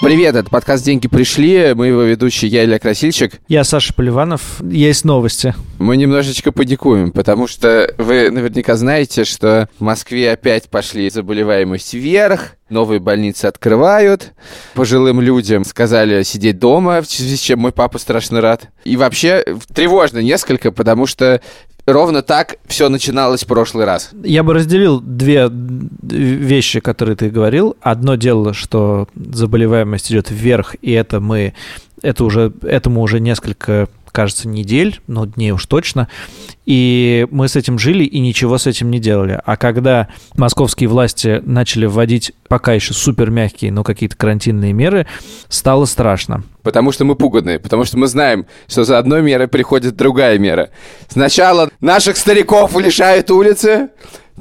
Привет, это подкаст «Деньги пришли». Мы его ведущие, я Илья Красильщик. Я Саша Поливанов. Есть новости. Мы немножечко подикуем, потому что вы наверняка знаете, что в Москве опять пошли заболеваемость вверх, новые больницы открывают, пожилым людям сказали сидеть дома, в связи с чем мой папа страшно рад. И вообще тревожно несколько, потому что ровно так все начиналось в прошлый раз. Я бы разделил две вещи, которые ты говорил. Одно дело, что заболеваемость идет вверх, и это мы, это уже, этому уже несколько кажется, недель, но дней уж точно. И мы с этим жили и ничего с этим не делали. А когда московские власти начали вводить пока еще супер мягкие, но какие-то карантинные меры, стало страшно. Потому что мы пуганные, потому что мы знаем, что за одной мерой приходит другая мера. Сначала наших стариков лишают улицы,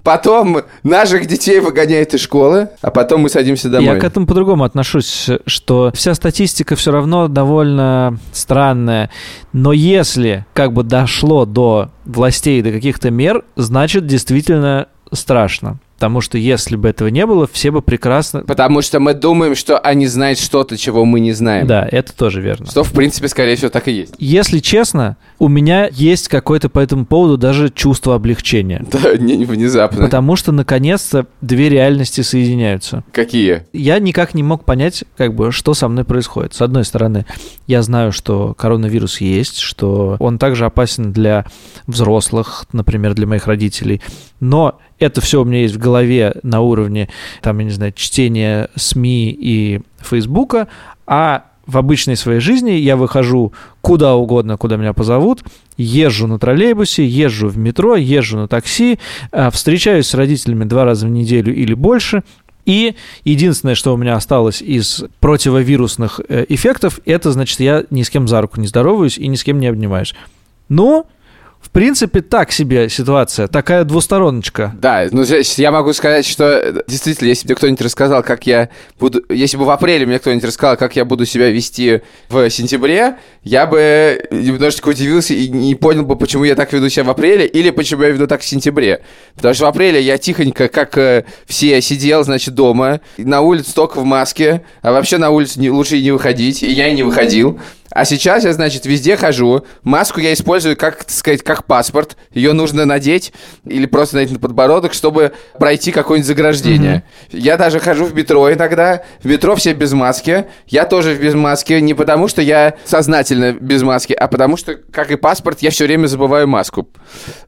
Потом наших детей выгоняют из школы, а потом мы садимся домой. Я к этому по-другому отношусь, что вся статистика все равно довольно странная. Но если как бы дошло до властей, до каких-то мер, значит действительно страшно. Потому что если бы этого не было, все бы прекрасно... Потому что мы думаем, что они знают что-то, чего мы не знаем. Да, это тоже верно. Что, в принципе, скорее всего, так и есть. Если честно, у меня есть какое-то по этому поводу даже чувство облегчения. Да, не внезапно. Потому что, наконец-то, две реальности соединяются. Какие? Я никак не мог понять, как бы, что со мной происходит. С одной стороны, я знаю, что коронавирус есть, что он также опасен для взрослых, например, для моих родителей. Но это все у меня есть в голове на уровне, там, я не знаю, чтения СМИ и Фейсбука, а в обычной своей жизни я выхожу куда угодно, куда меня позовут, езжу на троллейбусе, езжу в метро, езжу на такси, а, встречаюсь с родителями два раза в неделю или больше, и единственное, что у меня осталось из противовирусных э, эффектов, это, значит, я ни с кем за руку не здороваюсь и ни с кем не обнимаюсь. Но в принципе, так себе ситуация, такая двустороночка. Да, ну я могу сказать, что действительно, если бы кто-нибудь рассказал, как я буду... Если бы в апреле мне кто-нибудь рассказал, как я буду себя вести в сентябре, я бы немножечко удивился и не понял бы, почему я так веду себя в апреле или почему я веду так в сентябре. Потому что в апреле я тихонько, как э, все, сидел, значит, дома, на улице только в маске, а вообще на улицу не, лучше и не выходить, и я и не выходил. А сейчас я, значит, везде хожу. Маску я использую, как, так сказать, как паспорт. Ее нужно надеть или просто надеть на подбородок, чтобы пройти какое-нибудь заграждение. Mm-hmm. Я даже хожу в метро иногда. В метро все без маски. Я тоже без маски. Не потому, что я сознательно без маски, а потому что, как и паспорт, я все время забываю маску.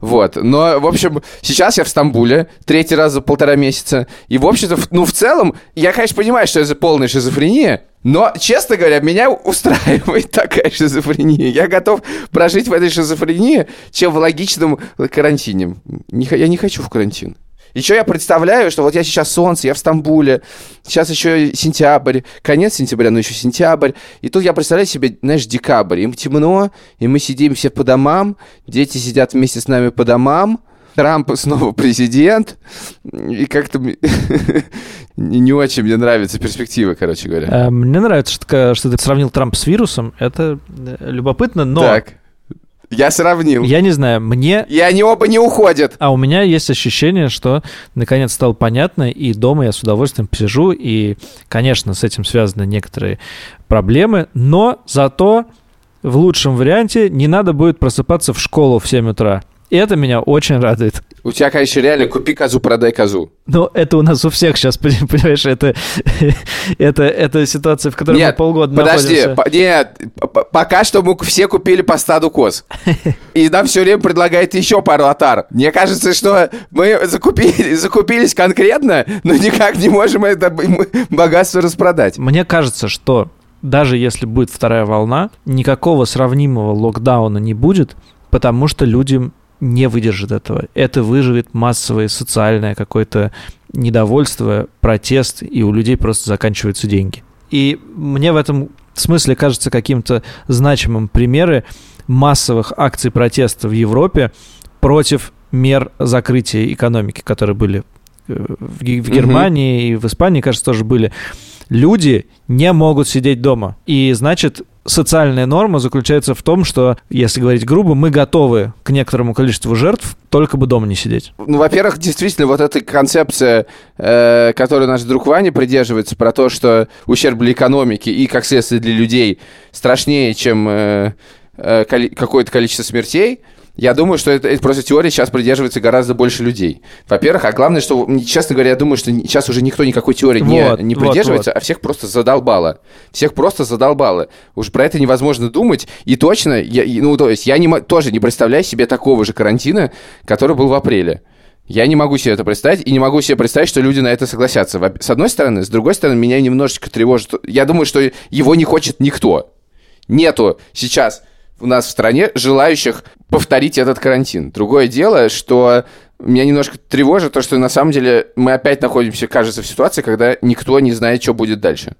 Вот. Но, в общем, сейчас я в Стамбуле. Третий раз за полтора месяца. И, в общем-то, ну, в целом, я, конечно, понимаю, что это полная шизофрения. Но, честно говоря, меня устраивает такая шизофрения. Я готов прожить в этой шизофрении, чем в логичном карантине. Я не хочу в карантин. Еще я представляю, что вот я сейчас солнце, я в Стамбуле, сейчас еще сентябрь, конец сентября, но еще сентябрь. И тут я представляю себе, знаешь, декабрь. Им темно, и мы сидим все по домам, дети сидят вместе с нами по домам, Трамп снова президент, и как-то не очень мне нравится перспектива, короче говоря. Э, мне нравится, что, что ты сравнил Трамп с вирусом, это э, любопытно, но... Так. Я сравнил. Я не знаю, мне... И они оба не уходят. А у меня есть ощущение, что наконец стало понятно, и дома я с удовольствием посижу, и, конечно, с этим связаны некоторые проблемы, но зато в лучшем варианте не надо будет просыпаться в школу в 7 утра. И это меня очень радует. У тебя, конечно, реально купи козу, продай козу. Ну, это у нас у всех сейчас, понимаешь, это, это, это ситуация, в которой нет, мы полгода подожди, находимся. По, нет, пока что мы все купили по стаду коз. И нам все время предлагают еще пару отар. Мне кажется, что мы закупили, закупились конкретно, но никак не можем это богатство распродать. Мне кажется, что даже если будет вторая волна, никакого сравнимого локдауна не будет, потому что людям не выдержит этого. Это выживет массовое социальное какое-то недовольство, протест, и у людей просто заканчиваются деньги. И мне в этом смысле кажется каким-то значимым примеры массовых акций протеста в Европе против мер закрытия экономики, которые были э, в, Германии mm-hmm. и в Испании, кажется, тоже были. Люди не могут сидеть дома. И значит, социальная норма заключается в том, что, если говорить грубо, мы готовы к некоторому количеству жертв, только бы дома не сидеть. Ну, во-первых, действительно, вот эта концепция, э, которую наш друг Ваня придерживается, про то, что ущерб для экономики и, как следствие, для людей страшнее, чем э, э, какое-то количество смертей, я думаю, что это, это просто теория сейчас придерживается гораздо больше людей. Во-первых, а главное, что, честно говоря, я думаю, что сейчас уже никто никакой теории вот, не, не придерживается, вот, вот. а всех просто задолбало. Всех просто задолбало. Уж про это невозможно думать. И точно, я, ну, то есть, я не, тоже не представляю себе такого же карантина, который был в апреле. Я не могу себе это представить, и не могу себе представить, что люди на это согласятся. С одной стороны, с другой стороны, меня немножечко тревожит. Я думаю, что его не хочет никто. Нету сейчас у нас в стране желающих повторить этот карантин. Другое дело, что меня немножко тревожит то, что на самом деле мы опять находимся, кажется, в ситуации, когда никто не знает, что будет дальше.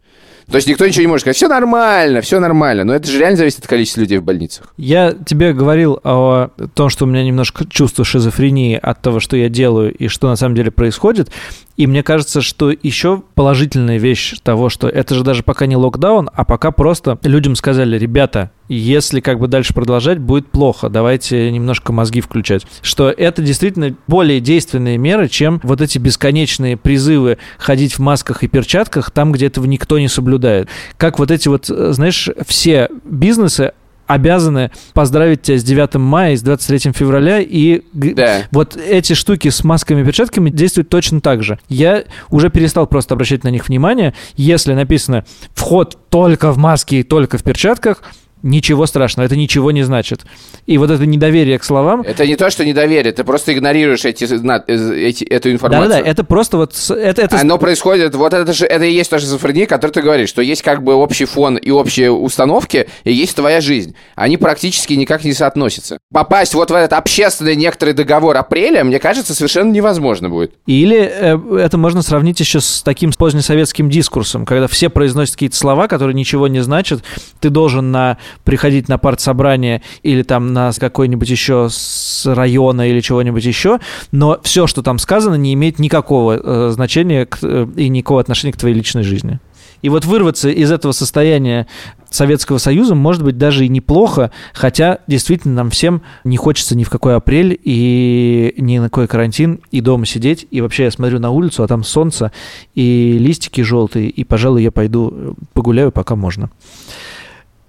То есть никто ничего не может сказать, все нормально, все нормально, но это же реально зависит от количества людей в больницах. Я тебе говорил о том, что у меня немножко чувство шизофрении от того, что я делаю и что на самом деле происходит. И мне кажется, что еще положительная вещь того, что это же даже пока не локдаун, а пока просто людям сказали, ребята, если как бы дальше продолжать, будет плохо, давайте немножко мозги включать. Что это действительно более действенные меры, чем вот эти бесконечные призывы ходить в масках и перчатках там, где этого никто не соблюдает. Как вот эти вот, знаешь, все бизнесы, обязаны поздравить тебя с 9 мая, с 23 февраля, и да. вот эти штуки с масками и перчатками действуют точно так же. Я уже перестал просто обращать на них внимание. Если написано «вход только в маске и только в перчатках», Ничего страшного, это ничего не значит. И вот это недоверие к словам... Это не то, что недоверие, ты просто игнорируешь эти, эти, эту информацию. Да-да-да, это просто вот... Это, это... Оно происходит, вот это же, это и есть та шизофрения, о которой ты говоришь, что есть как бы общий фон и общие установки, и есть твоя жизнь. Они практически никак не соотносятся. Попасть вот в этот общественный некоторый договор апреля, мне кажется, совершенно невозможно будет. Или э, это можно сравнить еще с таким позднесоветским дискурсом, когда все произносят какие-то слова, которые ничего не значат, ты должен на приходить на партсобрание или там на какой-нибудь еще с района или чего-нибудь еще, но все, что там сказано, не имеет никакого э, значения к, э, и никакого отношения к твоей личной жизни. И вот вырваться из этого состояния Советского Союза может быть даже и неплохо, хотя действительно нам всем не хочется ни в какой апрель и ни на какой карантин и дома сидеть. И вообще я смотрю на улицу, а там солнце и листики желтые, и, пожалуй, я пойду э, погуляю, пока можно.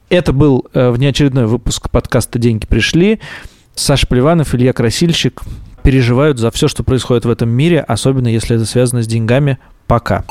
Это был э, внеочередной выпуск подкаста «Деньги пришли». Саша Поливанов, Илья Красильщик переживают за все, что происходит в этом мире, особенно если это связано с деньгами. Пока.